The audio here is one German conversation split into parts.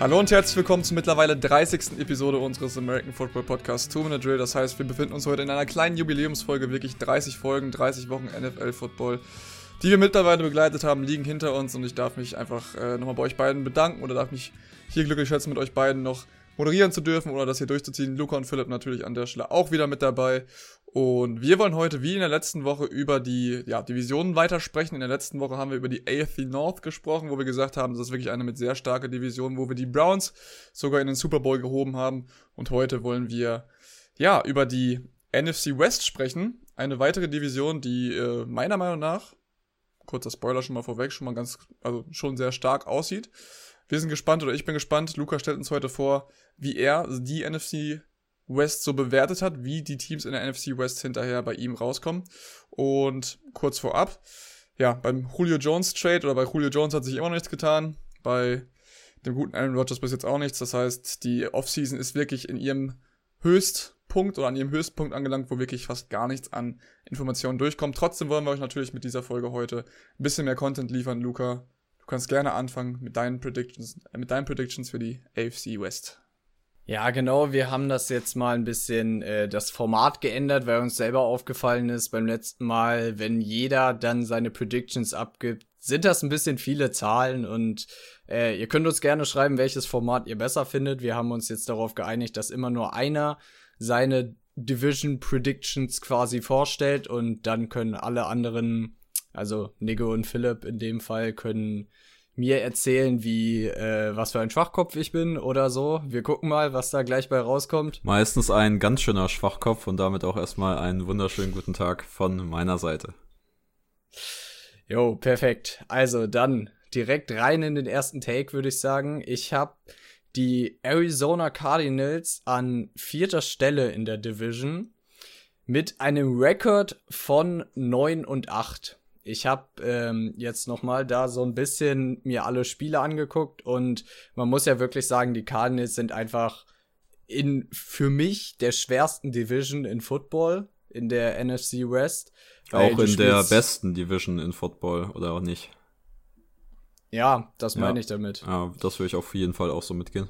Hallo und herzlich willkommen zur mittlerweile 30. Episode unseres American Football Podcasts Two Minute Drill. Das heißt, wir befinden uns heute in einer kleinen Jubiläumsfolge, wirklich 30 Folgen, 30 Wochen NFL Football, die wir mittlerweile begleitet haben, liegen hinter uns und ich darf mich einfach äh, nochmal bei euch beiden bedanken oder darf mich hier glücklich schätzen, mit euch beiden noch moderieren zu dürfen oder das hier durchzuziehen. Luca und Philipp natürlich an der Stelle auch wieder mit dabei. Und wir wollen heute, wie in der letzten Woche, über die ja, Divisionen weitersprechen. In der letzten Woche haben wir über die AFC North gesprochen, wo wir gesagt haben, das ist wirklich eine mit sehr starker Division, wo wir die Browns sogar in den Super Bowl gehoben haben. Und heute wollen wir ja über die NFC West sprechen. Eine weitere Division, die äh, meiner Meinung nach, kurzer Spoiler schon mal vorweg, schon mal ganz, also schon sehr stark aussieht. Wir sind gespannt oder ich bin gespannt. Luca stellt uns heute vor, wie er die NFC West so bewertet hat, wie die Teams in der NFC West hinterher bei ihm rauskommen. Und kurz vorab, ja, beim Julio Jones Trade oder bei Julio Jones hat sich immer noch nichts getan. Bei dem guten Aaron Rodgers bis jetzt auch nichts. Das heißt, die Offseason ist wirklich in ihrem Höchstpunkt oder an ihrem Höchstpunkt angelangt, wo wirklich fast gar nichts an Informationen durchkommt. Trotzdem wollen wir euch natürlich mit dieser Folge heute ein bisschen mehr Content liefern, Luca. Kannst gerne anfangen mit deinen Predictions, äh, mit deinen Predictions für die AFC West. Ja, genau. Wir haben das jetzt mal ein bisschen äh, das Format geändert, weil uns selber aufgefallen ist beim letzten Mal, wenn jeder dann seine Predictions abgibt, sind das ein bisschen viele Zahlen und äh, ihr könnt uns gerne schreiben, welches Format ihr besser findet. Wir haben uns jetzt darauf geeinigt, dass immer nur einer seine Division Predictions quasi vorstellt und dann können alle anderen, also Nigo und Philipp in dem Fall, können mir erzählen, wie äh, was für ein Schwachkopf ich bin oder so. Wir gucken mal, was da gleich bei rauskommt. Meistens ein ganz schöner Schwachkopf und damit auch erstmal einen wunderschönen guten Tag von meiner Seite. Jo, perfekt. Also dann direkt rein in den ersten Take, würde ich sagen. Ich habe die Arizona Cardinals an vierter Stelle in der Division mit einem Rekord von 9 und 8 ich habe ähm, jetzt noch mal da so ein bisschen mir alle Spiele angeguckt und man muss ja wirklich sagen, die Cardinals sind einfach in für mich der schwersten Division in Football in der NFC West. Auch in der besten Division in Football oder auch nicht? Ja, das meine ja. ich damit. Ja, das würde ich auf jeden Fall auch so mitgehen.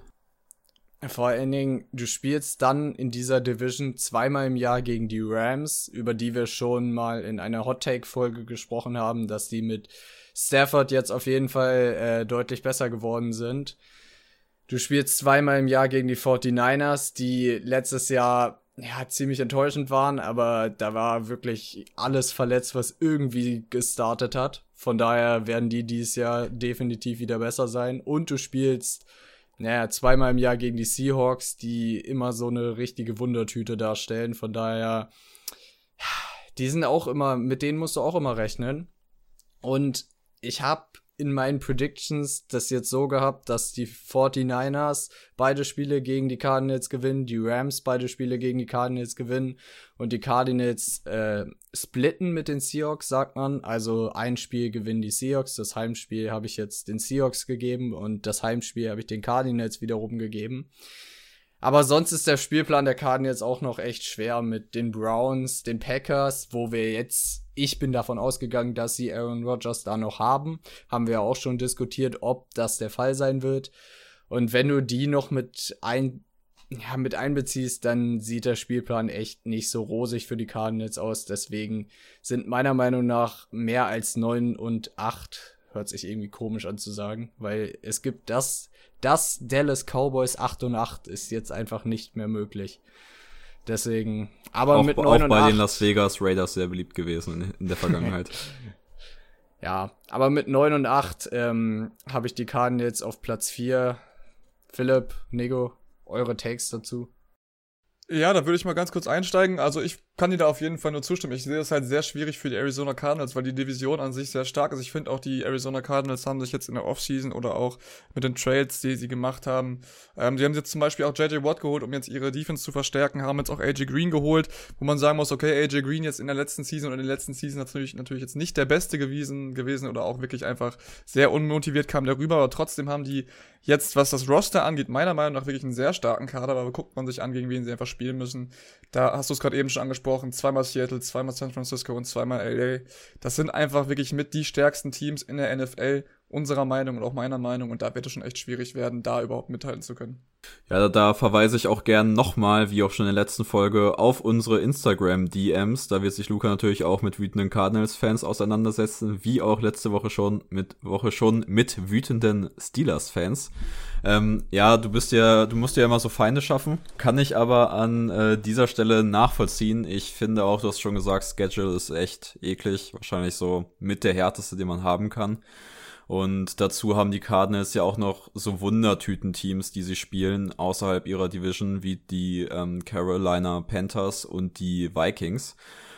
Vor allen Dingen, du spielst dann in dieser Division zweimal im Jahr gegen die Rams, über die wir schon mal in einer Hot Take Folge gesprochen haben, dass die mit Stafford jetzt auf jeden Fall äh, deutlich besser geworden sind. Du spielst zweimal im Jahr gegen die 49ers, die letztes Jahr ja ziemlich enttäuschend waren, aber da war wirklich alles verletzt, was irgendwie gestartet hat. Von daher werden die dieses Jahr definitiv wieder besser sein. Und du spielst naja, zweimal im Jahr gegen die Seahawks, die immer so eine richtige Wundertüte darstellen. Von daher, die sind auch immer, mit denen musst du auch immer rechnen. Und ich habe in meinen Predictions das jetzt so gehabt, dass die 49ers beide Spiele gegen die Cardinals gewinnen, die Rams beide Spiele gegen die Cardinals gewinnen und die Cardinals äh, splitten mit den Seahawks, sagt man. Also ein Spiel gewinnen die Seahawks, das Heimspiel habe ich jetzt den Seahawks gegeben und das Heimspiel habe ich den Cardinals wiederum gegeben. Aber sonst ist der Spielplan der Cardinals auch noch echt schwer mit den Browns, den Packers, wo wir jetzt, ich bin davon ausgegangen, dass sie Aaron Rodgers da noch haben. Haben wir auch schon diskutiert, ob das der Fall sein wird. Und wenn du die noch mit ein, ja, mit einbeziehst, dann sieht der Spielplan echt nicht so rosig für die Cardinals aus. Deswegen sind meiner Meinung nach mehr als neun und acht hört sich irgendwie komisch an zu sagen, weil es gibt das das Dallas Cowboys 8 und 8 ist jetzt einfach nicht mehr möglich. Deswegen, aber auch, mit 9 auch und bei 8, den Las Vegas Raiders sehr beliebt gewesen in, in der Vergangenheit. ja, aber mit 9 und 8 ähm, habe ich die Karten jetzt auf Platz 4. Philipp, Nego, eure Takes dazu? Ja, da würde ich mal ganz kurz einsteigen. Also ich kann dir da auf jeden Fall nur zustimmen. Ich sehe das halt sehr schwierig für die Arizona Cardinals, weil die Division an sich sehr stark ist. Ich finde auch die Arizona Cardinals haben sich jetzt in der Offseason oder auch mit den Trades, die sie gemacht haben, ähm, die haben jetzt zum Beispiel auch JJ Watt geholt, um jetzt ihre Defense zu verstärken, haben jetzt auch AJ Green geholt, wo man sagen muss, okay, AJ Green jetzt in der letzten Season oder in den letzten Season natürlich, natürlich jetzt nicht der Beste gewesen, gewesen oder auch wirklich einfach sehr unmotiviert kam der rüber, aber trotzdem haben die jetzt, was das Roster angeht, meiner Meinung nach wirklich einen sehr starken Kader, aber guckt man sich an, gegen wen sie einfach spielen müssen. Da hast du es gerade eben schon angesprochen, zweimal Seattle, zweimal San Francisco und zweimal LA. Das sind einfach wirklich mit die stärksten Teams in der NFL unserer Meinung und auch meiner Meinung. Und da wird es schon echt schwierig werden, da überhaupt mithalten zu können. Ja, da verweise ich auch gern nochmal, wie auch schon in der letzten Folge, auf unsere Instagram-DMs. Da wird sich Luca natürlich auch mit wütenden Cardinals-Fans auseinandersetzen, wie auch letzte Woche schon mit Woche schon mit wütenden Steelers-Fans. Ähm, ja, du bist ja, du musst ja immer so Feinde schaffen. Kann ich aber an äh, dieser Stelle nachvollziehen. Ich finde auch, du hast schon gesagt, Schedule ist echt eklig. Wahrscheinlich so mit der härteste, den man haben kann. Und dazu haben die Cardinals ja auch noch so Wundertüten-Teams, die sie spielen, außerhalb ihrer Division, wie die ähm, Carolina Panthers und die Vikings.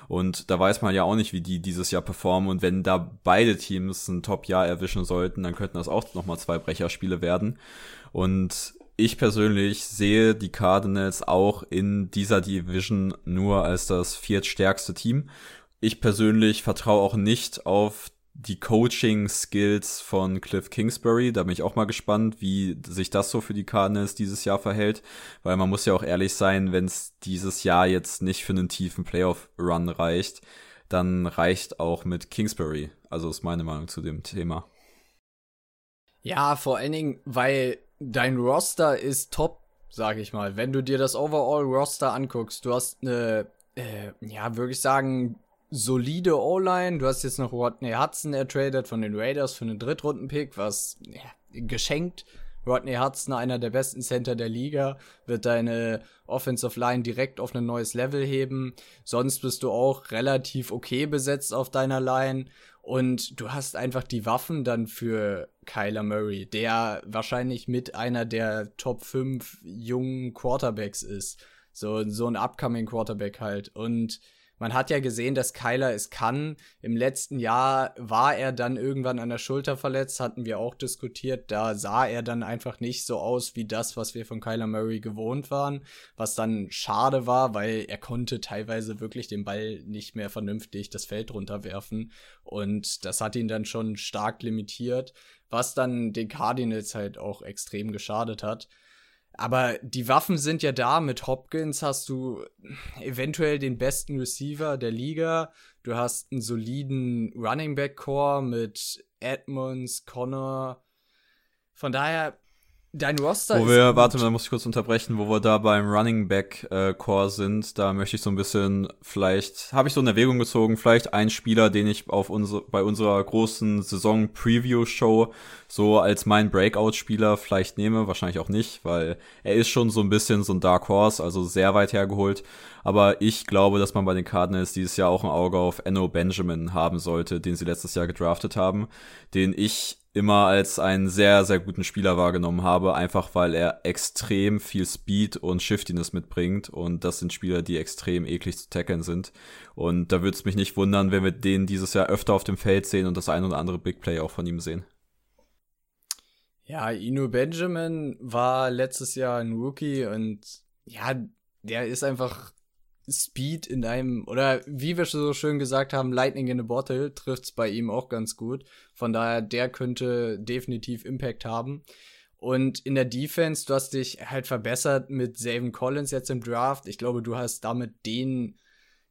Und da weiß man ja auch nicht, wie die dieses Jahr performen. Und wenn da beide Teams ein Top-Jahr erwischen sollten, dann könnten das auch nochmal zwei Brecherspiele werden. Und ich persönlich sehe die Cardinals auch in dieser Division nur als das viertstärkste Team. Ich persönlich vertraue auch nicht auf die Coaching-Skills von Cliff Kingsbury. Da bin ich auch mal gespannt, wie sich das so für die Cardinals dieses Jahr verhält. Weil man muss ja auch ehrlich sein, wenn es dieses Jahr jetzt nicht für einen tiefen Playoff-Run reicht, dann reicht auch mit Kingsbury. Also ist meine Meinung zu dem Thema. Ja, vor allen Dingen, weil dein Roster ist top, sag ich mal. Wenn du dir das Overall-Roster anguckst, du hast eine, äh, ja, würde ich sagen, solide O-Line. Du hast jetzt noch Rodney Hudson ertradet von den Raiders für einen Drittrunden-Pick, was ja, geschenkt. Rodney Hudson, einer der besten Center der Liga, wird deine Offensive Line direkt auf ein neues Level heben. Sonst bist du auch relativ okay besetzt auf deiner Line. Und du hast einfach die Waffen dann für Kyler Murray, der wahrscheinlich mit einer der Top 5 jungen Quarterbacks ist. So, so ein upcoming Quarterback halt. Und man hat ja gesehen, dass Kyler es kann. Im letzten Jahr war er dann irgendwann an der Schulter verletzt, hatten wir auch diskutiert. Da sah er dann einfach nicht so aus wie das, was wir von Kyler Murray gewohnt waren, was dann schade war, weil er konnte teilweise wirklich den Ball nicht mehr vernünftig das Feld runterwerfen und das hat ihn dann schon stark limitiert, was dann den Cardinals halt auch extrem geschadet hat. Aber die Waffen sind ja da. Mit Hopkins hast du eventuell den besten Receiver der Liga. Du hast einen soliden Running Back Core mit Edmonds, Connor. Von daher, Dein Roster wo wir, Warte, da muss ich kurz unterbrechen, wo wir da beim Running Back äh, Core sind, da möchte ich so ein bisschen, vielleicht, habe ich so eine Erwägung gezogen, vielleicht ein Spieler, den ich auf unsere, bei unserer großen Saison-Preview-Show so als mein Breakout-Spieler vielleicht nehme, wahrscheinlich auch nicht, weil er ist schon so ein bisschen so ein Dark Horse, also sehr weit hergeholt. Aber ich glaube, dass man bei den Cardinals dieses Jahr auch ein Auge auf Enno Benjamin haben sollte, den sie letztes Jahr gedraftet haben, den ich immer als einen sehr, sehr guten Spieler wahrgenommen habe, einfach weil er extrem viel Speed und Shiftiness mitbringt und das sind Spieler, die extrem eklig zu tackeln sind. Und da würde es mich nicht wundern, wenn wir den dieses Jahr öfter auf dem Feld sehen und das ein oder andere Big Play auch von ihm sehen. Ja, Inu Benjamin war letztes Jahr ein Rookie und ja, der ist einfach Speed in einem, oder wie wir so schön gesagt haben, Lightning in a Bottle trifft es bei ihm auch ganz gut. Von daher, der könnte definitiv Impact haben. Und in der Defense, du hast dich halt verbessert mit Savin Collins jetzt im Draft. Ich glaube, du hast damit den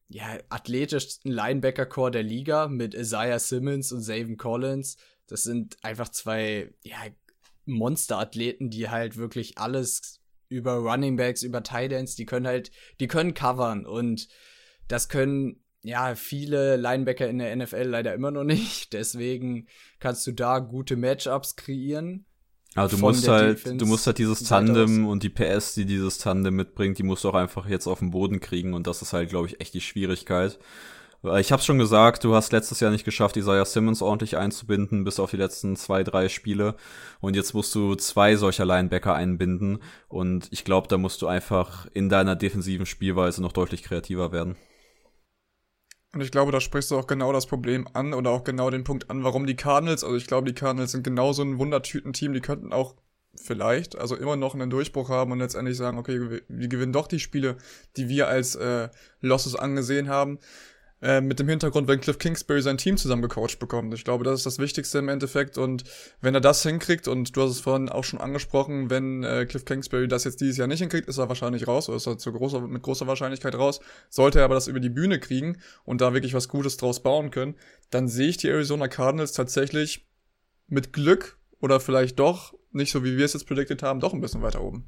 ja, athletischsten Linebacker-Core der Liga mit Isaiah Simmons und Savin Collins. Das sind einfach zwei ja, Monsterathleten, die halt wirklich alles über Running Backs, über Titans, die können halt, die können covern und das können ja viele Linebacker in der NFL leider immer noch nicht. Deswegen kannst du da gute Matchups kreieren. Aber du musst halt, Defense du musst halt dieses Tandem und die PS, die dieses Tandem mitbringt, die musst du auch einfach jetzt auf den Boden kriegen und das ist halt, glaube ich, echt die Schwierigkeit. Ich habe schon gesagt, du hast letztes Jahr nicht geschafft, Isaiah Simmons ordentlich einzubinden, bis auf die letzten zwei, drei Spiele. Und jetzt musst du zwei solcher Linebacker einbinden. Und ich glaube, da musst du einfach in deiner defensiven Spielweise noch deutlich kreativer werden. Und ich glaube, da sprichst du auch genau das Problem an oder auch genau den Punkt an, warum die Cardinals, also ich glaube, die Cardinals sind genauso ein Wundertüten-Team, die könnten auch vielleicht, also immer noch einen Durchbruch haben und letztendlich sagen, okay, wir gewinnen doch die Spiele, die wir als äh, Losses angesehen haben. Äh, mit dem Hintergrund, wenn Cliff Kingsbury sein Team zusammen gecoacht bekommt. Ich glaube, das ist das Wichtigste im Endeffekt. Und wenn er das hinkriegt, und du hast es vorhin auch schon angesprochen, wenn äh, Cliff Kingsbury das jetzt dieses Jahr nicht hinkriegt, ist er wahrscheinlich raus, oder ist er zu großer, mit großer Wahrscheinlichkeit raus. Sollte er aber das über die Bühne kriegen und da wirklich was Gutes draus bauen können, dann sehe ich die Arizona Cardinals tatsächlich mit Glück oder vielleicht doch, nicht so wie wir es jetzt predicted haben, doch ein bisschen weiter oben.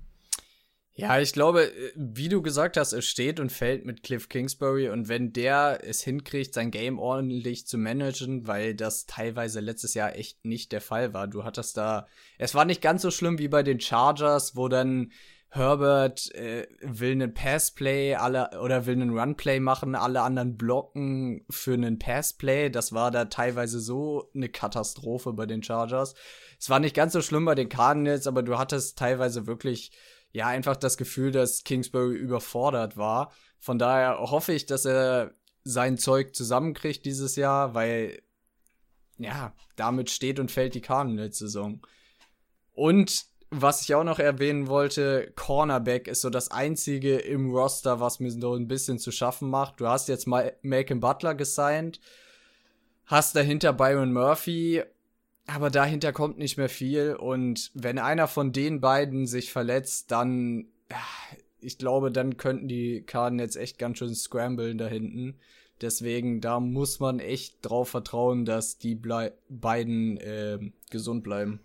Ja, ich glaube, äh, wie du gesagt hast, es steht und fällt mit Cliff Kingsbury und wenn der es hinkriegt, sein Game ordentlich zu managen, weil das teilweise letztes Jahr echt nicht der Fall war. Du hattest da, es war nicht ganz so schlimm wie bei den Chargers, wo dann Herbert äh, will einen Passplay, alle oder will einen Runplay machen, alle anderen blocken für einen Passplay. Das war da teilweise so eine Katastrophe bei den Chargers. Es war nicht ganz so schlimm bei den Cardinals, aber du hattest teilweise wirklich ja einfach das Gefühl, dass Kingsbury überfordert war. Von daher hoffe ich, dass er sein Zeug zusammenkriegt dieses Jahr, weil ja, damit steht und fällt die Cardinals-Saison. Und was ich auch noch erwähnen wollte, Cornerback ist so das einzige im Roster, was mir so ein bisschen zu schaffen macht. Du hast jetzt mal Malcolm Butler gesigned, hast dahinter Byron Murphy aber dahinter kommt nicht mehr viel. Und wenn einer von den beiden sich verletzt, dann, ich glaube, dann könnten die Karten jetzt echt ganz schön scramblen da hinten. Deswegen, da muss man echt drauf vertrauen, dass die beiden äh, gesund bleiben.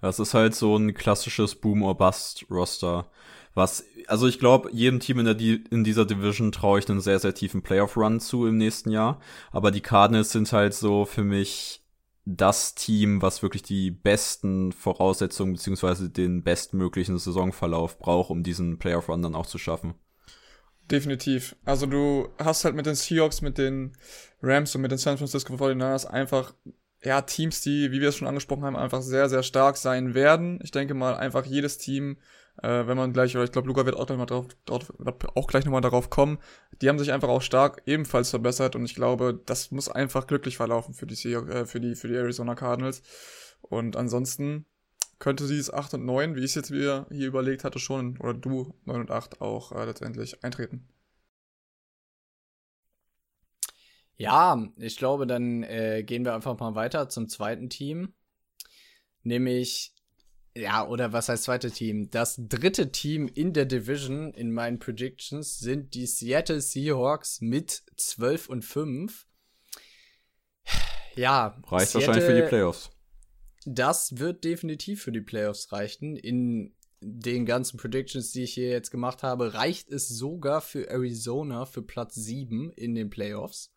Das ist halt so ein klassisches Boom-or-Bust-Roster. Was, also ich glaube, jedem Team in, der, in dieser Division traue ich einen sehr, sehr tiefen Playoff-Run zu im nächsten Jahr. Aber die Cardinals sind halt so für mich das Team, was wirklich die besten Voraussetzungen beziehungsweise den bestmöglichen Saisonverlauf braucht, um diesen Playoff-Run dann auch zu schaffen. Definitiv. Also du hast halt mit den Seahawks, mit den Rams und mit den San Francisco 49ers einfach ja, Teams, die, wie wir es schon angesprochen haben, einfach sehr, sehr stark sein werden. Ich denke mal, einfach jedes Team äh, wenn man gleich, oder ich glaube, Luca wird auch gleich mal drauf, drauf auch gleich nochmal darauf kommen. Die haben sich einfach auch stark ebenfalls verbessert und ich glaube, das muss einfach glücklich verlaufen für die, äh, für die, für die Arizona Cardinals. Und ansonsten könnte sie es 8 und 9, wie ich es jetzt wieder hier überlegt hatte, schon, oder du 9 und 8 auch äh, letztendlich eintreten. Ja, ich glaube, dann äh, gehen wir einfach mal weiter zum zweiten Team. Nämlich ja, oder was heißt zweite Team? Das dritte Team in der Division in meinen Predictions sind die Seattle Seahawks mit 12 und 5. Ja, reicht Seattle, wahrscheinlich für die Playoffs. Das wird definitiv für die Playoffs reichen. In den ganzen Predictions, die ich hier jetzt gemacht habe, reicht es sogar für Arizona für Platz 7 in den Playoffs.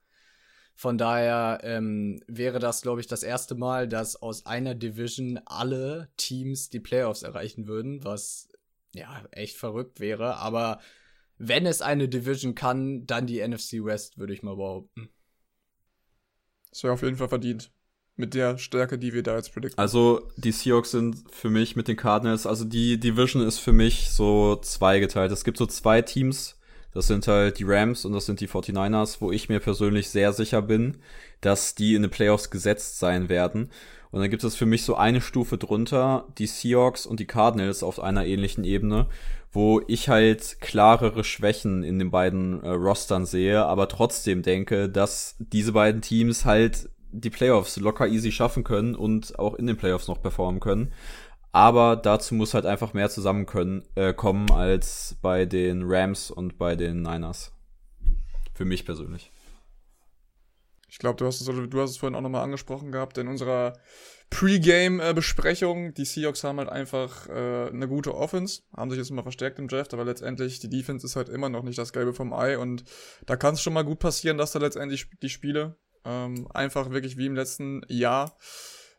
Von daher ähm, wäre das, glaube ich, das erste Mal, dass aus einer Division alle Teams die Playoffs erreichen würden, was ja echt verrückt wäre. Aber wenn es eine Division kann, dann die NFC West, würde ich mal behaupten. Das wäre auf jeden Fall verdient. Mit der Stärke, die wir da jetzt predikten. Also, die Seahawks sind für mich mit den Cardinals, also die Division ist für mich so zweigeteilt. Es gibt so zwei Teams, das sind halt die Rams und das sind die 49ers, wo ich mir persönlich sehr sicher bin, dass die in den Playoffs gesetzt sein werden. Und dann gibt es für mich so eine Stufe drunter, die Seahawks und die Cardinals auf einer ähnlichen Ebene, wo ich halt klarere Schwächen in den beiden äh, Rostern sehe, aber trotzdem denke, dass diese beiden Teams halt die Playoffs locker easy schaffen können und auch in den Playoffs noch performen können. Aber dazu muss halt einfach mehr zusammen können, äh, kommen als bei den Rams und bei den Niners. Für mich persönlich. Ich glaube, du hast es, du hast es vorhin auch nochmal angesprochen gehabt in unserer Pre-Game-Besprechung. Die Seahawks haben halt einfach äh, eine gute Offense, haben sich jetzt immer verstärkt im Draft, aber letztendlich die Defense ist halt immer noch nicht das Gelbe vom Ei und da kann es schon mal gut passieren, dass da letztendlich die Spiele ähm, einfach wirklich wie im letzten Jahr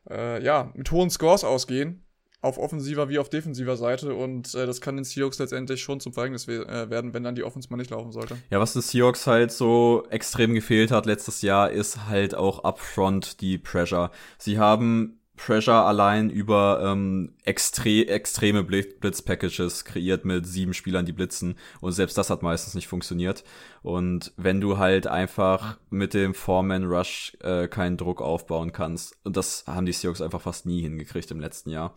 äh, ja mit hohen Scores ausgehen auf offensiver wie auf defensiver Seite und äh, das kann den Seahawks letztendlich schon zum Verhängnis we äh, werden, wenn dann die Offense mal nicht laufen sollte. Ja, was den Seahawks halt so extrem gefehlt hat letztes Jahr, ist halt auch upfront die Pressure. Sie haben Pressure allein über ähm, extre extreme Blitz-Packages kreiert mit sieben Spielern, die blitzen. Und selbst das hat meistens nicht funktioniert. Und wenn du halt einfach mit dem Foreman-Rush äh, keinen Druck aufbauen kannst, und das haben die Seahawks einfach fast nie hingekriegt im letzten Jahr,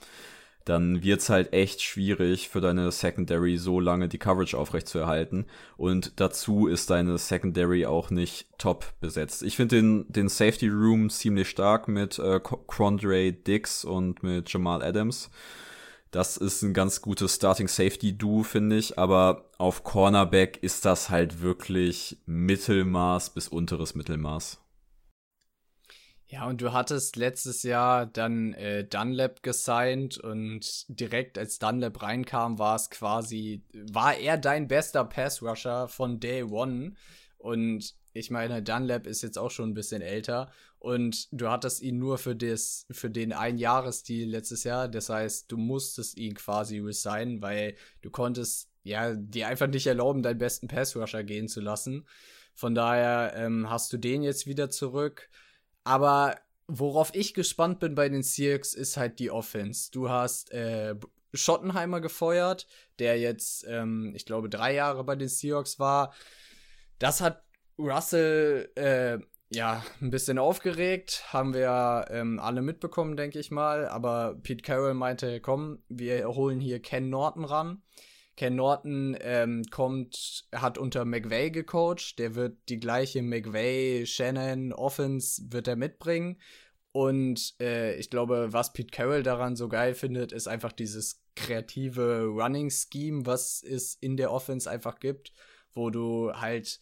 dann wird's halt echt schwierig für deine Secondary so lange die Coverage aufrechtzuerhalten. Und dazu ist deine Secondary auch nicht top besetzt. Ich finde den, den Safety Room ziemlich stark mit äh, Crondre Dix und mit Jamal Adams. Das ist ein ganz gutes Starting Safety Duo, finde ich. Aber auf Cornerback ist das halt wirklich Mittelmaß bis unteres Mittelmaß. Ja, und du hattest letztes Jahr dann äh, Dunlap gesigned und direkt als Dunlap reinkam, war es quasi, war er dein bester Pass-Rusher von Day One. Und ich meine, Dunlap ist jetzt auch schon ein bisschen älter und du hattest ihn nur für, das, für den Einjahresdeal letztes Jahr. Das heißt, du musstest ihn quasi resignen, weil du konntest ja dir einfach nicht erlauben, deinen besten Pass-Rusher gehen zu lassen. Von daher ähm, hast du den jetzt wieder zurück. Aber worauf ich gespannt bin bei den Seahawks ist halt die Offense. Du hast äh, Schottenheimer gefeuert, der jetzt, ähm, ich glaube, drei Jahre bei den Seahawks war. Das hat Russell äh, ja ein bisschen aufgeregt, haben wir ähm, alle mitbekommen, denke ich mal. Aber Pete Carroll meinte, komm, wir holen hier Ken Norton ran. Ken Norton ähm, kommt, hat unter McVay gecoacht. Der wird die gleiche McVay, Shannon, Offense wird er mitbringen. Und äh, ich glaube, was Pete Carroll daran so geil findet, ist einfach dieses kreative Running Scheme, was es in der Offense einfach gibt, wo du halt,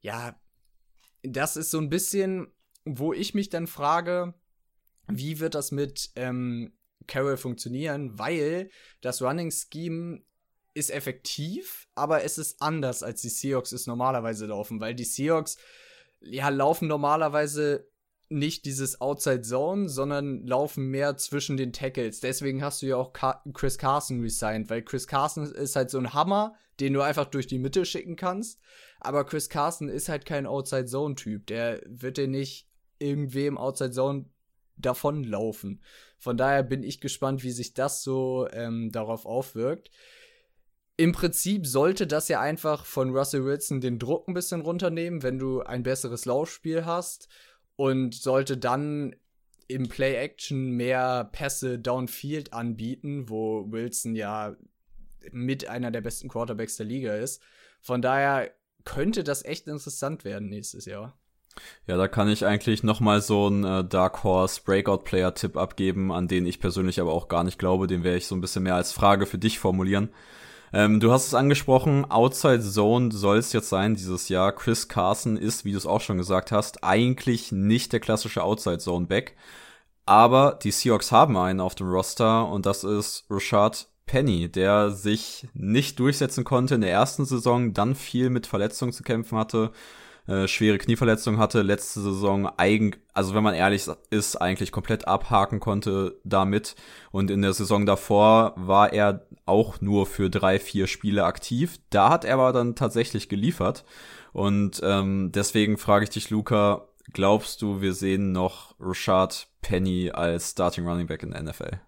ja, das ist so ein bisschen, wo ich mich dann frage, wie wird das mit ähm, Carroll funktionieren, weil das Running Scheme ist effektiv, aber es ist anders, als die Seahawks es normalerweise laufen, weil die Seahawks ja laufen normalerweise nicht dieses Outside Zone, sondern laufen mehr zwischen den Tackles. Deswegen hast du ja auch Chris Carson resigned, weil Chris Carson ist halt so ein Hammer, den du einfach durch die Mitte schicken kannst. Aber Chris Carson ist halt kein Outside Zone Typ. Der wird dir nicht irgendwem Outside Zone davonlaufen. Von daher bin ich gespannt, wie sich das so ähm, darauf aufwirkt im Prinzip sollte das ja einfach von Russell Wilson den Druck ein bisschen runternehmen, wenn du ein besseres Laufspiel hast und sollte dann im Play-Action mehr Pässe downfield anbieten, wo Wilson ja mit einer der besten Quarterbacks der Liga ist. Von daher könnte das echt interessant werden nächstes Jahr. Ja, da kann ich eigentlich noch mal so einen äh, Dark Horse Breakout Player Tipp abgeben, an den ich persönlich aber auch gar nicht glaube. Den werde ich so ein bisschen mehr als Frage für dich formulieren. Ähm, du hast es angesprochen, Outside Zone soll es jetzt sein dieses Jahr. Chris Carson ist, wie du es auch schon gesagt hast, eigentlich nicht der klassische Outside Zone Back. Aber die Seahawks haben einen auf dem Roster und das ist Rashad Penny, der sich nicht durchsetzen konnte in der ersten Saison, dann viel mit Verletzungen zu kämpfen hatte äh, schwere Knieverletzung hatte, letzte Saison eigen, also wenn man ehrlich ist, eigentlich komplett abhaken konnte damit. Und in der Saison davor war er auch nur für drei, vier Spiele aktiv. Da hat er aber dann tatsächlich geliefert. Und ähm, deswegen frage ich dich, Luca, glaubst du, wir sehen noch Rashad Penny als Starting Running Back in der NFL?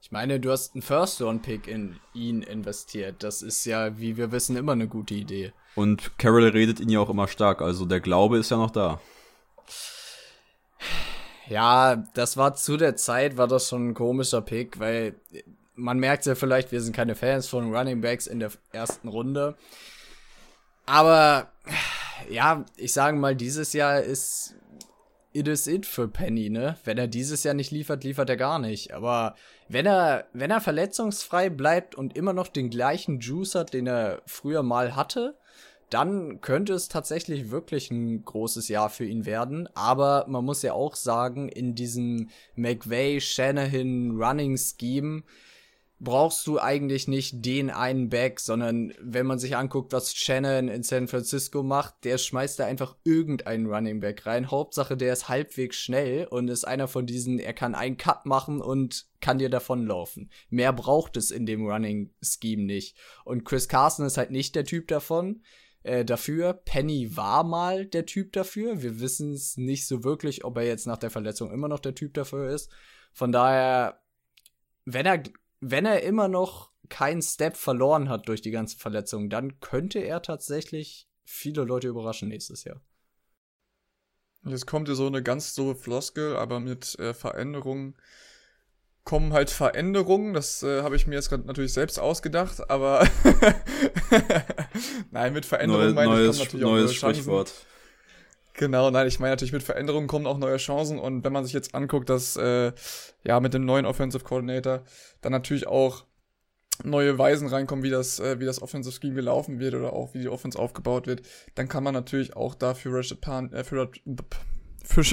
Ich meine, du hast einen First-Round-Pick in ihn investiert. Das ist ja, wie wir wissen, immer eine gute Idee. Und Carol redet ihn ja auch immer stark, also der Glaube ist ja noch da. Ja, das war zu der Zeit, war das schon ein komischer Pick, weil man merkt ja vielleicht, wir sind keine Fans von Running Backs in der ersten Runde. Aber ja, ich sage mal, dieses Jahr ist it is it für Penny, ne? Wenn er dieses Jahr nicht liefert, liefert er gar nicht. Aber wenn er, wenn er verletzungsfrei bleibt und immer noch den gleichen Juice hat, den er früher mal hatte, dann könnte es tatsächlich wirklich ein großes Jahr für ihn werden. Aber man muss ja auch sagen, in diesem McVay-Shanahan-Running-Scheme brauchst du eigentlich nicht den einen Back, sondern wenn man sich anguckt, was Shannon in San Francisco macht, der schmeißt da einfach irgendeinen Running Back rein. Hauptsache, der ist halbwegs schnell und ist einer von diesen, er kann einen Cut machen und kann dir davonlaufen. Mehr braucht es in dem Running Scheme nicht. Und Chris Carson ist halt nicht der Typ davon. Äh, dafür. Penny war mal der Typ dafür. Wir wissen es nicht so wirklich, ob er jetzt nach der Verletzung immer noch der Typ dafür ist. Von daher, wenn er, wenn er immer noch keinen Step verloren hat durch die ganze Verletzung, dann könnte er tatsächlich viele Leute überraschen nächstes Jahr. Jetzt kommt hier so eine ganz so Floskel, aber mit äh, Veränderungen kommen halt Veränderungen. Das äh, habe ich mir jetzt gerade natürlich selbst ausgedacht, aber nein, mit Veränderungen Neu, meine ich, kommen natürlich neues auch neue Sprichwort. Genau, nein, ich meine natürlich mit Veränderungen kommen auch neue Chancen und wenn man sich jetzt anguckt, dass äh, ja mit dem neuen Offensive Coordinator dann natürlich auch neue Weisen reinkommen, wie das, äh, wie das Offensive Scheme gelaufen wird oder auch wie die Offense aufgebaut wird, dann kann man natürlich auch dafür Rashad Pan, äh, für, für,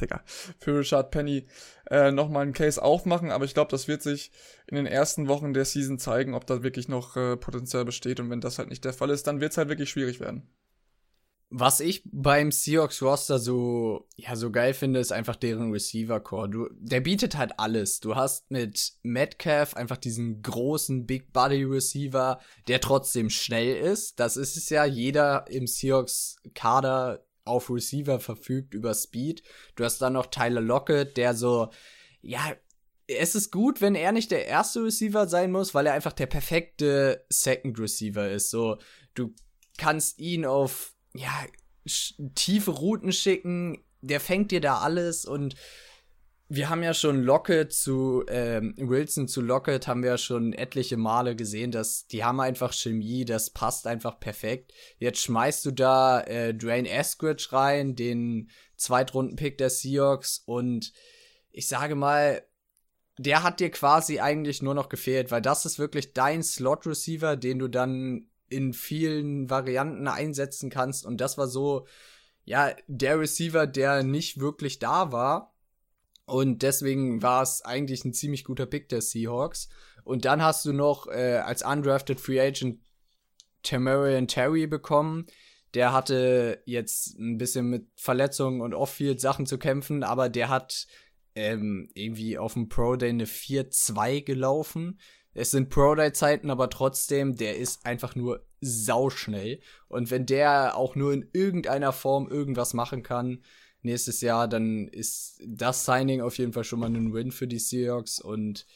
Digga, für Richard Penny äh, nochmal einen Case aufmachen, aber ich glaube, das wird sich in den ersten Wochen der Season zeigen, ob da wirklich noch äh, Potenzial besteht und wenn das halt nicht der Fall ist, dann wird es halt wirklich schwierig werden. Was ich beim Seahawks Roster so, ja, so geil finde, ist einfach deren Receiver Core. Du, der bietet halt alles. Du hast mit Metcalf einfach diesen großen Big Body Receiver, der trotzdem schnell ist. Das ist es ja. Jeder im Seahawks Kader auf Receiver verfügt über Speed. Du hast dann noch Tyler Lockett, der so, ja, es ist gut, wenn er nicht der erste Receiver sein muss, weil er einfach der perfekte Second Receiver ist. So, du kannst ihn auf, ja, tiefe Routen schicken, der fängt dir da alles und wir haben ja schon Lockett zu ähm, Wilson zu Lockett haben wir ja schon etliche Male gesehen, dass die haben einfach Chemie, das passt einfach perfekt. Jetzt schmeißt du da äh, Dwayne Eskridge rein, den Zweitrunden-Pick der Seahawks und ich sage mal, der hat dir quasi eigentlich nur noch gefehlt, weil das ist wirklich dein Slot-Receiver, den du dann in vielen Varianten einsetzen kannst und das war so, ja, der Receiver, der nicht wirklich da war und deswegen war es eigentlich ein ziemlich guter Pick der Seahawks. Und dann hast du noch äh, als undrafted Free Agent Tamarian Terry bekommen. Der hatte jetzt ein bisschen mit Verletzungen und Off-Field Sachen zu kämpfen, aber der hat ähm, irgendwie auf dem Pro Day eine 4-2 gelaufen. Es sind Pro Day Zeiten, aber trotzdem, der ist einfach nur sauschnell. Und wenn der auch nur in irgendeiner Form irgendwas machen kann, nächstes Jahr, dann ist das Signing auf jeden Fall schon mal ein Win für die Seahawks. Und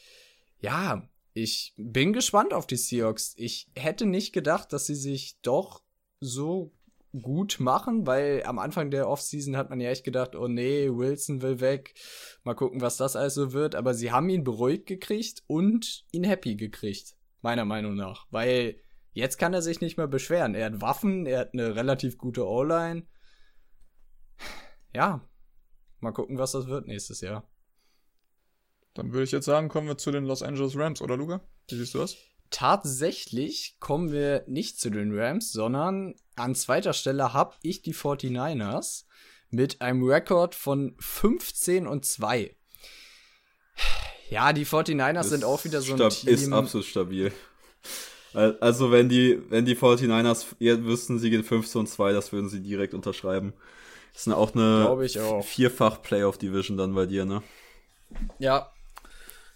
ja, ich bin gespannt auf die Seahawks. Ich hätte nicht gedacht, dass sie sich doch so gut machen, weil am Anfang der Offseason hat man ja echt gedacht, oh nee, Wilson will weg. Mal gucken, was das also wird. Aber sie haben ihn beruhigt gekriegt und ihn happy gekriegt. Meiner Meinung nach. Weil jetzt kann er sich nicht mehr beschweren. Er hat Waffen, er hat eine relativ gute O-Line ja, mal gucken, was das wird nächstes Jahr. Dann würde ich jetzt sagen, kommen wir zu den Los Angeles Rams, oder Luca? Wie siehst du das? Tatsächlich kommen wir nicht zu den Rams, sondern an zweiter Stelle habe ich die 49ers mit einem Rekord von 15 und 2. Ja, die 49ers ist sind auch wieder so ein Team. Ist absolut stabil. Also, wenn die, wenn die 49ers ihr wüssten, sie gehen 15 und 2, das würden sie direkt unterschreiben. Das ist auch eine auch. vierfach Playoff Division dann bei dir, ne? Ja.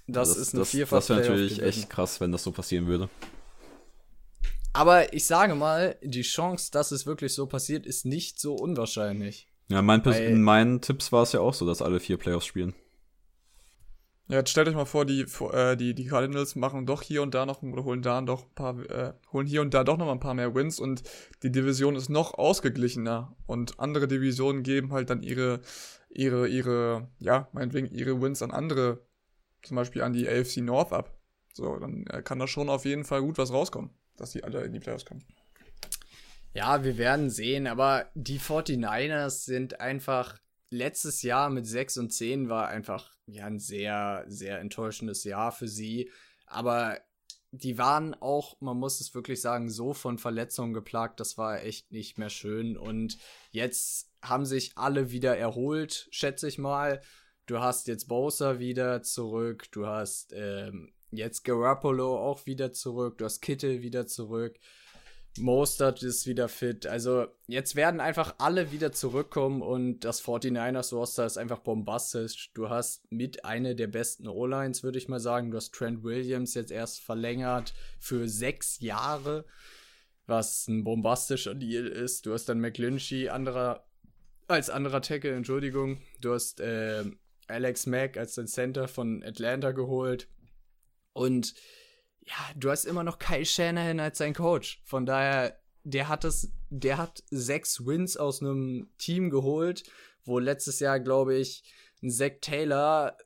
Das, das ist eine das, vierfach Das wäre natürlich echt krass, wenn das so passieren würde. Aber ich sage mal, die Chance, dass es wirklich so passiert, ist nicht so unwahrscheinlich. Ja, mein, in meinen Tipps war es ja auch so, dass alle vier Playoffs spielen. Ja, jetzt stellt euch mal vor, die, äh, die, die Cardinals machen doch hier und da noch oder holen da doch ein paar, äh, holen hier und da doch noch mal ein paar mehr Wins und die Division ist noch ausgeglichener und andere Divisionen geben halt dann ihre, ihre, ihre, ja, meinetwegen ihre Wins an andere, zum Beispiel an die AFC North ab. So, dann äh, kann da schon auf jeden Fall gut was rauskommen, dass die alle in die Playoffs kommen. Ja, wir werden sehen, aber die 49ers sind einfach letztes Jahr mit 6 und 10 war einfach ja ein sehr, sehr enttäuschendes Jahr für sie. Aber die waren auch, man muss es wirklich sagen, so von Verletzungen geplagt, das war echt nicht mehr schön. Und jetzt haben sich alle wieder erholt, schätze ich mal. Du hast jetzt Bowser wieder zurück, du hast ähm, jetzt Garoppolo auch wieder zurück, du hast Kittel wieder zurück. Mostert ist wieder fit. Also jetzt werden einfach alle wieder zurückkommen und das 49ers Roster ist einfach bombastisch. Du hast mit einer der besten O-Lines, würde ich mal sagen. Du hast Trent Williams jetzt erst verlängert für sechs Jahre, was ein bombastischer Deal ist. Du hast dann McGlinchey anderer, als anderer Tackle, Entschuldigung. Du hast äh, Alex Mack als den Center von Atlanta geholt. Und ja, du hast immer noch Kyle Shanahan als sein Coach. Von daher, der hat es, der hat sechs Wins aus einem Team geholt, wo letztes Jahr, glaube ich, ein Zach Taylor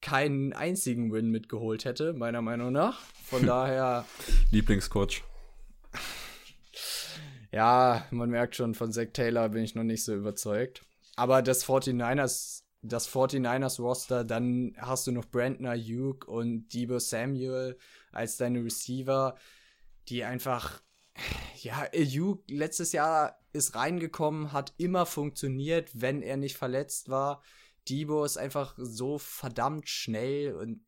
keinen einzigen Win mitgeholt hätte, meiner Meinung nach. Von daher. Lieblingscoach. Ja, man merkt schon, von Zach Taylor bin ich noch nicht so überzeugt. Aber das 49ers, das 49ers Roster, dann hast du noch Brandon Ayuk und Debo Samuel als deine Receiver, die einfach, ja, Ayuk letztes Jahr ist reingekommen, hat immer funktioniert, wenn er nicht verletzt war. Debo ist einfach so verdammt schnell und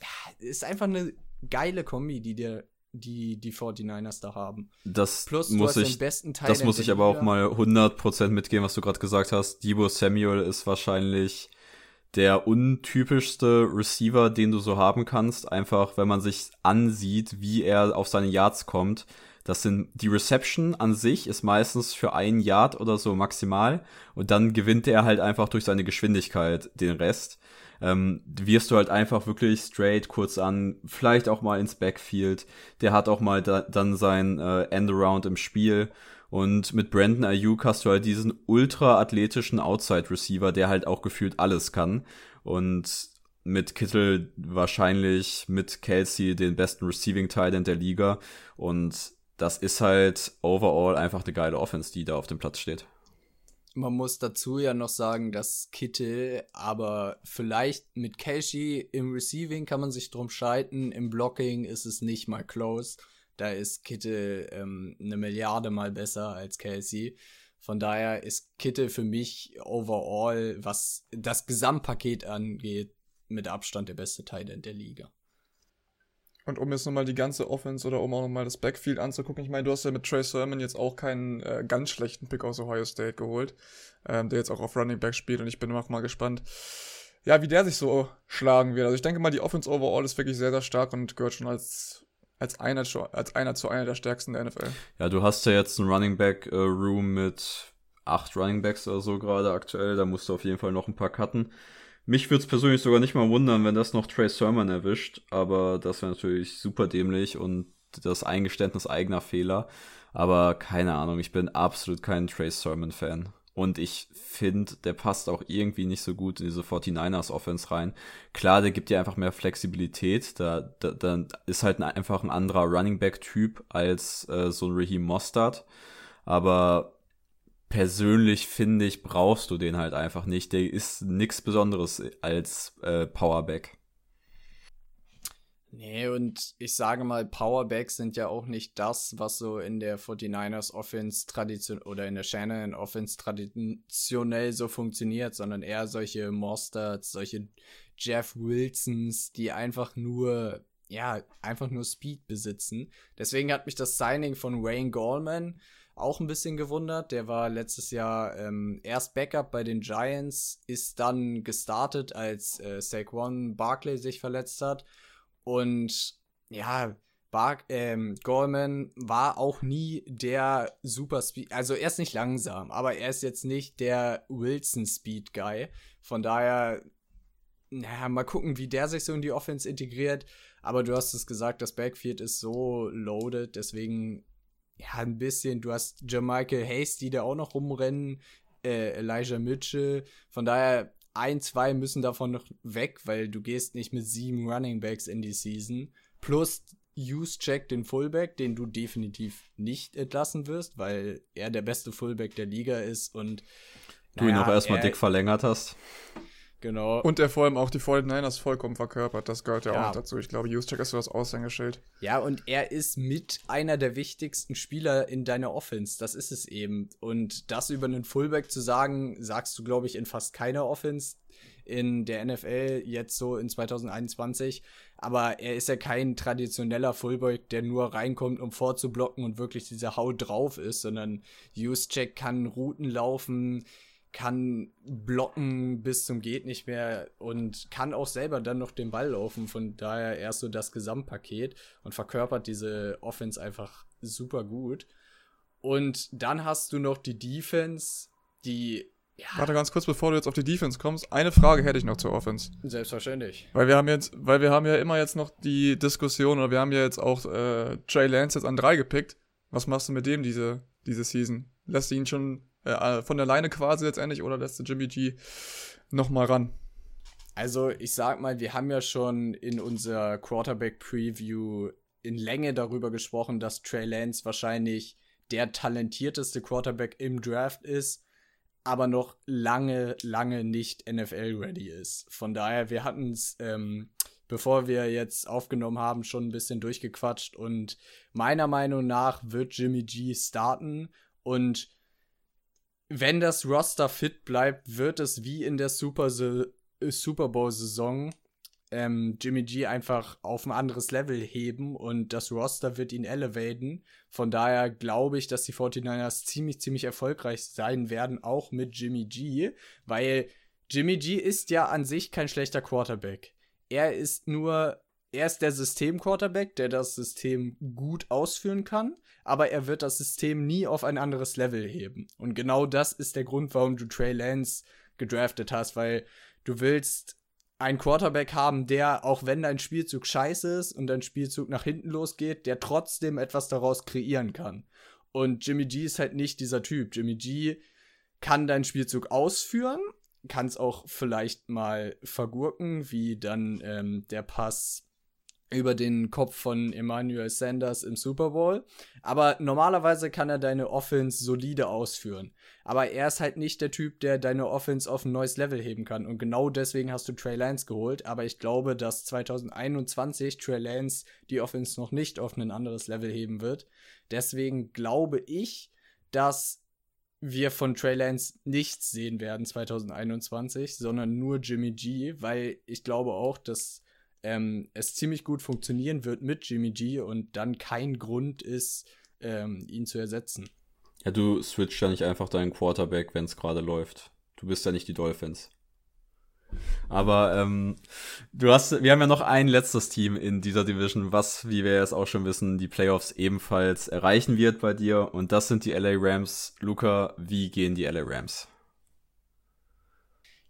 ja, ist einfach eine geile Kombi, die dir die die 49ers da haben. Das Plus, muss ich, das muss ich aber auch mal 100% mitgeben, was du gerade gesagt hast. Debo Samuel ist wahrscheinlich der untypischste Receiver, den du so haben kannst. Einfach, wenn man sich ansieht, wie er auf seine Yards kommt. Das sind die Reception an sich ist meistens für ein Yard oder so maximal und dann gewinnt er halt einfach durch seine Geschwindigkeit den Rest. Ähm, wirst du halt einfach wirklich straight kurz an, vielleicht auch mal ins Backfield. Der hat auch mal da, dann sein äh, Endaround im Spiel. Und mit Brandon Ayuk hast du halt diesen ultra athletischen Outside Receiver, der halt auch gefühlt alles kann. Und mit Kittel wahrscheinlich mit Kelsey den besten Receiving Tight der Liga. Und das ist halt overall einfach eine geile Offense, die da auf dem Platz steht. Man muss dazu ja noch sagen, dass Kittel, aber vielleicht mit Cashy im Receiving kann man sich drum scheiden, im Blocking ist es nicht mal close. Da ist Kittel ähm, eine Milliarde mal besser als Kelsey. Von daher ist Kittel für mich overall, was das Gesamtpaket angeht, mit Abstand der beste Teil der Liga. Und um jetzt nochmal die ganze Offense oder um auch nochmal das Backfield anzugucken, ich meine, du hast ja mit Trey Sermon jetzt auch keinen äh, ganz schlechten Pick aus Ohio State geholt, ähm, der jetzt auch auf Running Back spielt und ich bin auch mal gespannt, ja, wie der sich so schlagen wird. Also ich denke mal, die Offense overall ist wirklich sehr, sehr stark und gehört schon als, als, einer, als einer zu einer der stärksten der NFL. Ja, du hast ja jetzt einen Running Back äh, Room mit acht Running Backs oder so gerade aktuell, da musst du auf jeden Fall noch ein paar cutten. Mich würde es persönlich sogar nicht mal wundern, wenn das noch Trey Sermon erwischt, aber das wäre natürlich super dämlich und das Eingeständnis eigener Fehler. Aber keine Ahnung, ich bin absolut kein Trey Sermon-Fan. Und ich finde, der passt auch irgendwie nicht so gut in diese 49ers Offense rein. Klar, der gibt dir einfach mehr Flexibilität. Da, da, da ist halt ein, einfach ein anderer Running Back Typ als äh, so ein Raheem Mostard. Aber persönlich finde ich, brauchst du den halt einfach nicht. Der ist nichts Besonderes als äh, Powerback. Nee, und ich sage mal, Powerbacks sind ja auch nicht das, was so in der 49ers Offense tradition oder in der Shannon Offense traditionell so funktioniert, sondern eher solche Monsters, solche Jeff Wilsons, die einfach nur, ja, einfach nur Speed besitzen. Deswegen hat mich das Signing von Wayne Gallman auch ein bisschen gewundert. Der war letztes Jahr ähm, erst Backup bei den Giants, ist dann gestartet, als äh, Saquon Barkley sich verletzt hat. Und ja, Bar ähm, Gorman war auch nie der Super Speed, also er ist nicht langsam, aber er ist jetzt nicht der Wilson Speed Guy. Von daher, naja, mal gucken, wie der sich so in die Offense integriert. Aber du hast es gesagt, das Backfield ist so loaded, deswegen ja, ein bisschen. Du hast Jermichael Hasty, der auch noch rumrennen, äh, Elijah Mitchell. Von daher, ein, zwei müssen davon noch weg, weil du gehst nicht mit sieben Running Backs in die Season. Plus Use Check den Fullback, den du definitiv nicht entlassen wirst, weil er der beste Fullback der Liga ist und du naja, ihn auch erstmal dick verlängert hast. Genau. Und er vor allem auch die 49ers vollkommen verkörpert. Das gehört ja, ja. auch dazu. Ich glaube, Juszczyk ist so das Aushängeschild. Ja, und er ist mit einer der wichtigsten Spieler in deiner Offense. Das ist es eben. Und das über einen Fullback zu sagen, sagst du, glaube ich, in fast keiner Offense in der NFL jetzt so in 2021. Aber er ist ja kein traditioneller Fullback, der nur reinkommt, um vorzublocken und wirklich diese Haut drauf ist, sondern Juszczyk kann Routen laufen, kann blocken bis zum geht nicht mehr und kann auch selber dann noch den Ball laufen. Von daher erst so das Gesamtpaket und verkörpert diese Offense einfach super gut. Und dann hast du noch die Defense, die ja. Warte ganz kurz, bevor du jetzt auf die Defense kommst. Eine Frage hätte ich noch zur Offense. Selbstverständlich. Weil wir haben jetzt, weil wir haben ja immer jetzt noch die Diskussion, oder wir haben ja jetzt auch äh, Trey Lance jetzt an drei gepickt. Was machst du mit dem diese, diese Season? Lässt du ihn schon äh, von der Leine quasi letztendlich oder lässt du Jimmy G nochmal ran? Also, ich sag mal, wir haben ja schon in unserer Quarterback-Preview in Länge darüber gesprochen, dass Trey Lance wahrscheinlich der talentierteste Quarterback im Draft ist, aber noch lange, lange nicht NFL-ready ist. Von daher, wir hatten es, ähm, bevor wir jetzt aufgenommen haben, schon ein bisschen durchgequatscht und meiner Meinung nach wird Jimmy G starten und wenn das Roster fit bleibt, wird es wie in der Super, äh, Super Bowl-Saison ähm, Jimmy G einfach auf ein anderes Level heben und das Roster wird ihn elevaten. Von daher glaube ich, dass die 49ers ziemlich, ziemlich erfolgreich sein werden, auch mit Jimmy G, weil Jimmy G ist ja an sich kein schlechter Quarterback. Er ist nur, er ist der System-Quarterback, der das System gut ausführen kann, aber er wird das System nie auf ein anderes Level heben. Und genau das ist der Grund, warum du Trey Lance gedraftet hast, weil du willst einen Quarterback haben, der, auch wenn dein Spielzug scheiße ist und dein Spielzug nach hinten losgeht, der trotzdem etwas daraus kreieren kann. Und Jimmy G ist halt nicht dieser Typ. Jimmy G kann deinen Spielzug ausführen, kann es auch vielleicht mal vergurken, wie dann ähm, der Pass über den Kopf von Emmanuel Sanders im Super Bowl. Aber normalerweise kann er deine Offense solide ausführen. Aber er ist halt nicht der Typ, der deine Offense auf ein neues Level heben kann. Und genau deswegen hast du Trey Lance geholt. Aber ich glaube, dass 2021 Trey Lance die Offense noch nicht auf ein anderes Level heben wird. Deswegen glaube ich, dass wir von Trey Lance nichts sehen werden 2021, sondern nur Jimmy G, weil ich glaube auch, dass ähm, es ziemlich gut funktionieren wird mit Jimmy G und dann kein Grund ist, ähm, ihn zu ersetzen. Ja, du switcht ja nicht einfach deinen Quarterback, wenn es gerade läuft. Du bist ja nicht die Dolphins. Aber ähm, du hast, wir haben ja noch ein letztes Team in dieser Division, was, wie wir jetzt auch schon wissen, die Playoffs ebenfalls erreichen wird bei dir. Und das sind die LA Rams. Luca, wie gehen die LA Rams?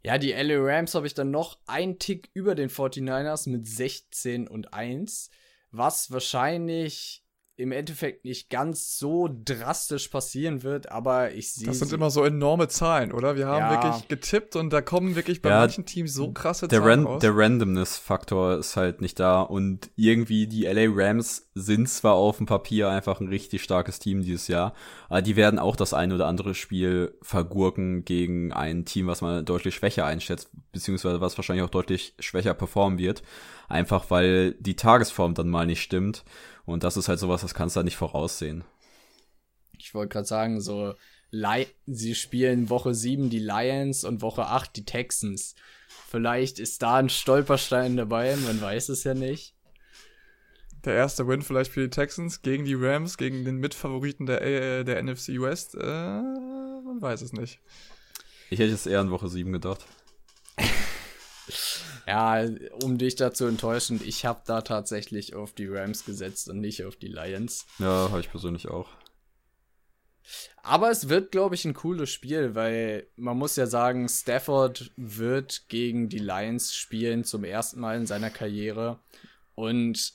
Ja, die LA Rams habe ich dann noch einen Tick über den 49ers mit 16 und 1, was wahrscheinlich im Endeffekt nicht ganz so drastisch passieren wird, aber ich sehe. Das sind immer so enorme Zahlen, oder? Wir haben ja. wirklich getippt und da kommen wirklich bei ja, manchen Teams so krasse der Zahlen Ran raus. Der Randomness-Faktor ist halt nicht da und irgendwie die LA Rams sind zwar auf dem Papier einfach ein richtig starkes Team dieses Jahr, aber die werden auch das ein oder andere Spiel vergurken gegen ein Team, was man deutlich schwächer einschätzt, beziehungsweise was wahrscheinlich auch deutlich schwächer performen wird, einfach weil die Tagesform dann mal nicht stimmt. Und das ist halt sowas, das kannst du halt nicht voraussehen. Ich wollte gerade sagen, so, Li sie spielen Woche 7 die Lions und Woche 8 die Texans. Vielleicht ist da ein Stolperstein dabei, man weiß es ja nicht. Der erste Win vielleicht für die Texans gegen die Rams, gegen den Mitfavoriten der, äh, der NFC West. Äh, man weiß es nicht. Ich hätte es eher in Woche 7 gedacht. Ja, um dich da zu enttäuschen, ich habe da tatsächlich auf die Rams gesetzt und nicht auf die Lions. Ja, habe ich persönlich auch. Aber es wird, glaube ich, ein cooles Spiel, weil man muss ja sagen, Stafford wird gegen die Lions spielen zum ersten Mal in seiner Karriere. Und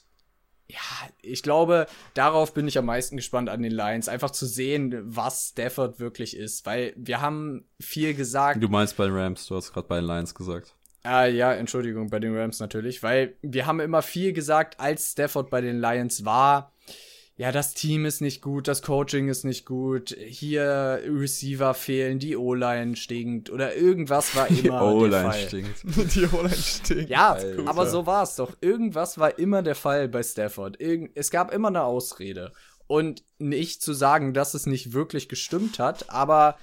ja, ich glaube, darauf bin ich am meisten gespannt an den Lions. Einfach zu sehen, was Stafford wirklich ist. Weil wir haben viel gesagt. Du meinst bei den Rams, du hast gerade bei den Lions gesagt. Ah, ja, Entschuldigung, bei den Rams natürlich, weil wir haben immer viel gesagt, als Stafford bei den Lions war, ja, das Team ist nicht gut, das Coaching ist nicht gut, hier Receiver fehlen, die O-Line stinkt oder irgendwas war immer die O-Line stinkt. die O-Line stinkt. Ja, Alter. aber so war es doch. Irgendwas war immer der Fall bei Stafford. Irgend es gab immer eine Ausrede. Und nicht zu sagen, dass es nicht wirklich gestimmt hat, aber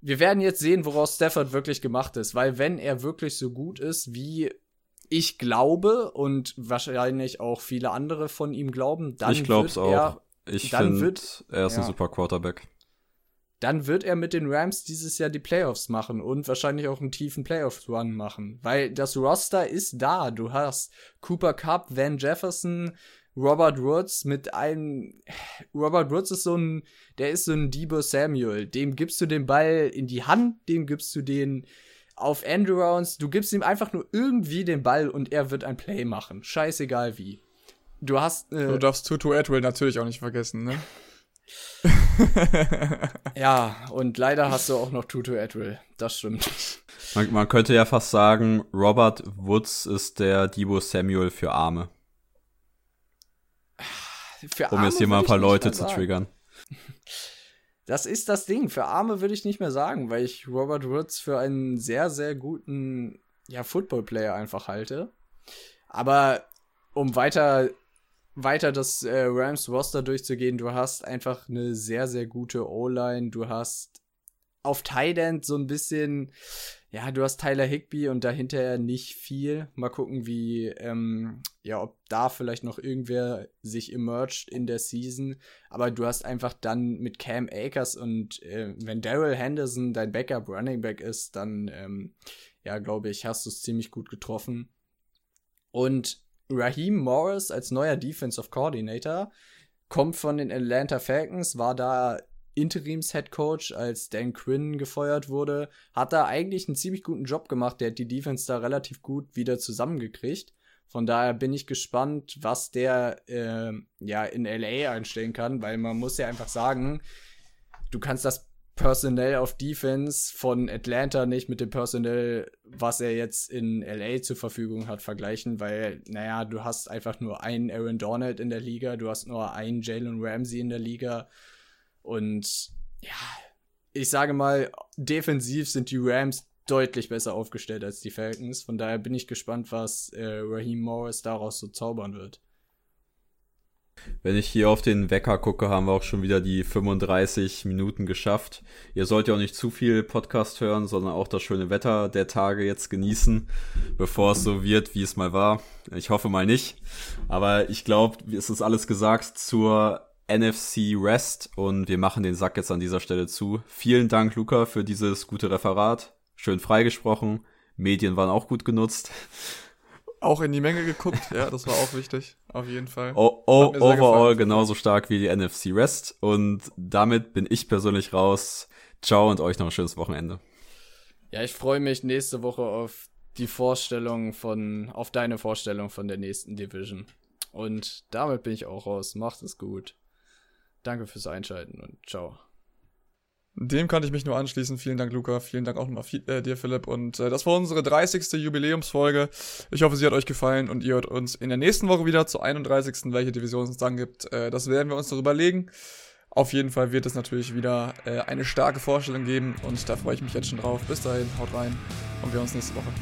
wir werden jetzt sehen, woraus Stafford wirklich gemacht ist, weil wenn er wirklich so gut ist, wie ich glaube und wahrscheinlich auch viele andere von ihm glauben, dann ich glaub's wird er, auch. Ich finde, er ist ja, ein super Quarterback. Dann wird er mit den Rams dieses Jahr die Playoffs machen und wahrscheinlich auch einen tiefen Playoffs-Run machen, weil das Roster ist da. Du hast Cooper Cup, Van Jefferson, Robert Woods mit einem. Robert Woods ist so ein. Der ist so ein Debo Samuel. Dem gibst du den Ball in die Hand, dem gibst du den auf Endurance. Du gibst ihm einfach nur irgendwie den Ball und er wird ein Play machen. Scheißegal wie. Du hast. Äh, du darfst Tutu Atwell natürlich auch nicht vergessen, ne? ja, und leider hast du auch noch Tutu Atwell. Das stimmt. Man, man könnte ja fast sagen, Robert Woods ist der Debo Samuel für Arme. Für um jetzt hier mal ein paar Leute zu triggern. Das ist das Ding. Für Arme würde ich nicht mehr sagen, weil ich Robert Woods für einen sehr, sehr guten ja, Football-Player einfach halte. Aber um weiter, weiter das äh, Rams-Roster durchzugehen, du hast einfach eine sehr, sehr gute O-Line. Du hast auf Thailand so ein bisschen, ja, du hast Tyler Higby und dahinter nicht viel. Mal gucken, wie, ähm, ja, ob da vielleicht noch irgendwer sich emerged in der Season. Aber du hast einfach dann mit Cam Akers und äh, wenn Daryl Henderson dein Backup Running Back ist, dann, ähm, ja, glaube ich, hast du es ziemlich gut getroffen. Und Raheem Morris als neuer Defensive Coordinator kommt von den Atlanta Falcons, war da Interims-Head Coach, als Dan Quinn gefeuert wurde, hat da eigentlich einen ziemlich guten Job gemacht. Der hat die Defense da relativ gut wieder zusammengekriegt. Von daher bin ich gespannt, was der äh, ja in LA einstellen kann, weil man muss ja einfach sagen, du kannst das Personell auf Defense von Atlanta nicht mit dem Personell, was er jetzt in LA zur Verfügung hat, vergleichen, weil, naja, du hast einfach nur einen Aaron Donald in der Liga, du hast nur einen Jalen Ramsey in der Liga und ja, ich sage mal, defensiv sind die Rams deutlich besser aufgestellt als die Falcons. Von daher bin ich gespannt, was äh, Raheem Morris daraus so zaubern wird. Wenn ich hier auf den Wecker gucke, haben wir auch schon wieder die 35 Minuten geschafft. Ihr sollt ja auch nicht zu viel Podcast hören, sondern auch das schöne Wetter der Tage jetzt genießen, bevor es so wird, wie es mal war. Ich hoffe mal nicht. Aber ich glaube, es ist alles gesagt zur NFC Rest und wir machen den Sack jetzt an dieser Stelle zu. Vielen Dank, Luca, für dieses gute Referat. Schön freigesprochen. Medien waren auch gut genutzt auch in die Menge geguckt. Ja, das war auch wichtig. Auf jeden Fall. O o overall genauso stark wie die NFC Rest. Und damit bin ich persönlich raus. Ciao und euch noch ein schönes Wochenende. Ja, ich freue mich nächste Woche auf die Vorstellung von, auf deine Vorstellung von der nächsten Division. Und damit bin ich auch raus. Macht es gut. Danke fürs Einschalten und ciao. Dem kann ich mich nur anschließen. Vielen Dank, Luca. Vielen Dank auch nochmal äh, dir, Philipp. Und äh, das war unsere 30. Jubiläumsfolge. Ich hoffe, sie hat euch gefallen und ihr hört uns in der nächsten Woche wieder zur 31. welche Division es dann gibt. Äh, das werden wir uns darüber legen. Auf jeden Fall wird es natürlich wieder äh, eine starke Vorstellung geben und da freue ich mich jetzt schon drauf. Bis dahin, haut rein und wir uns nächste Woche.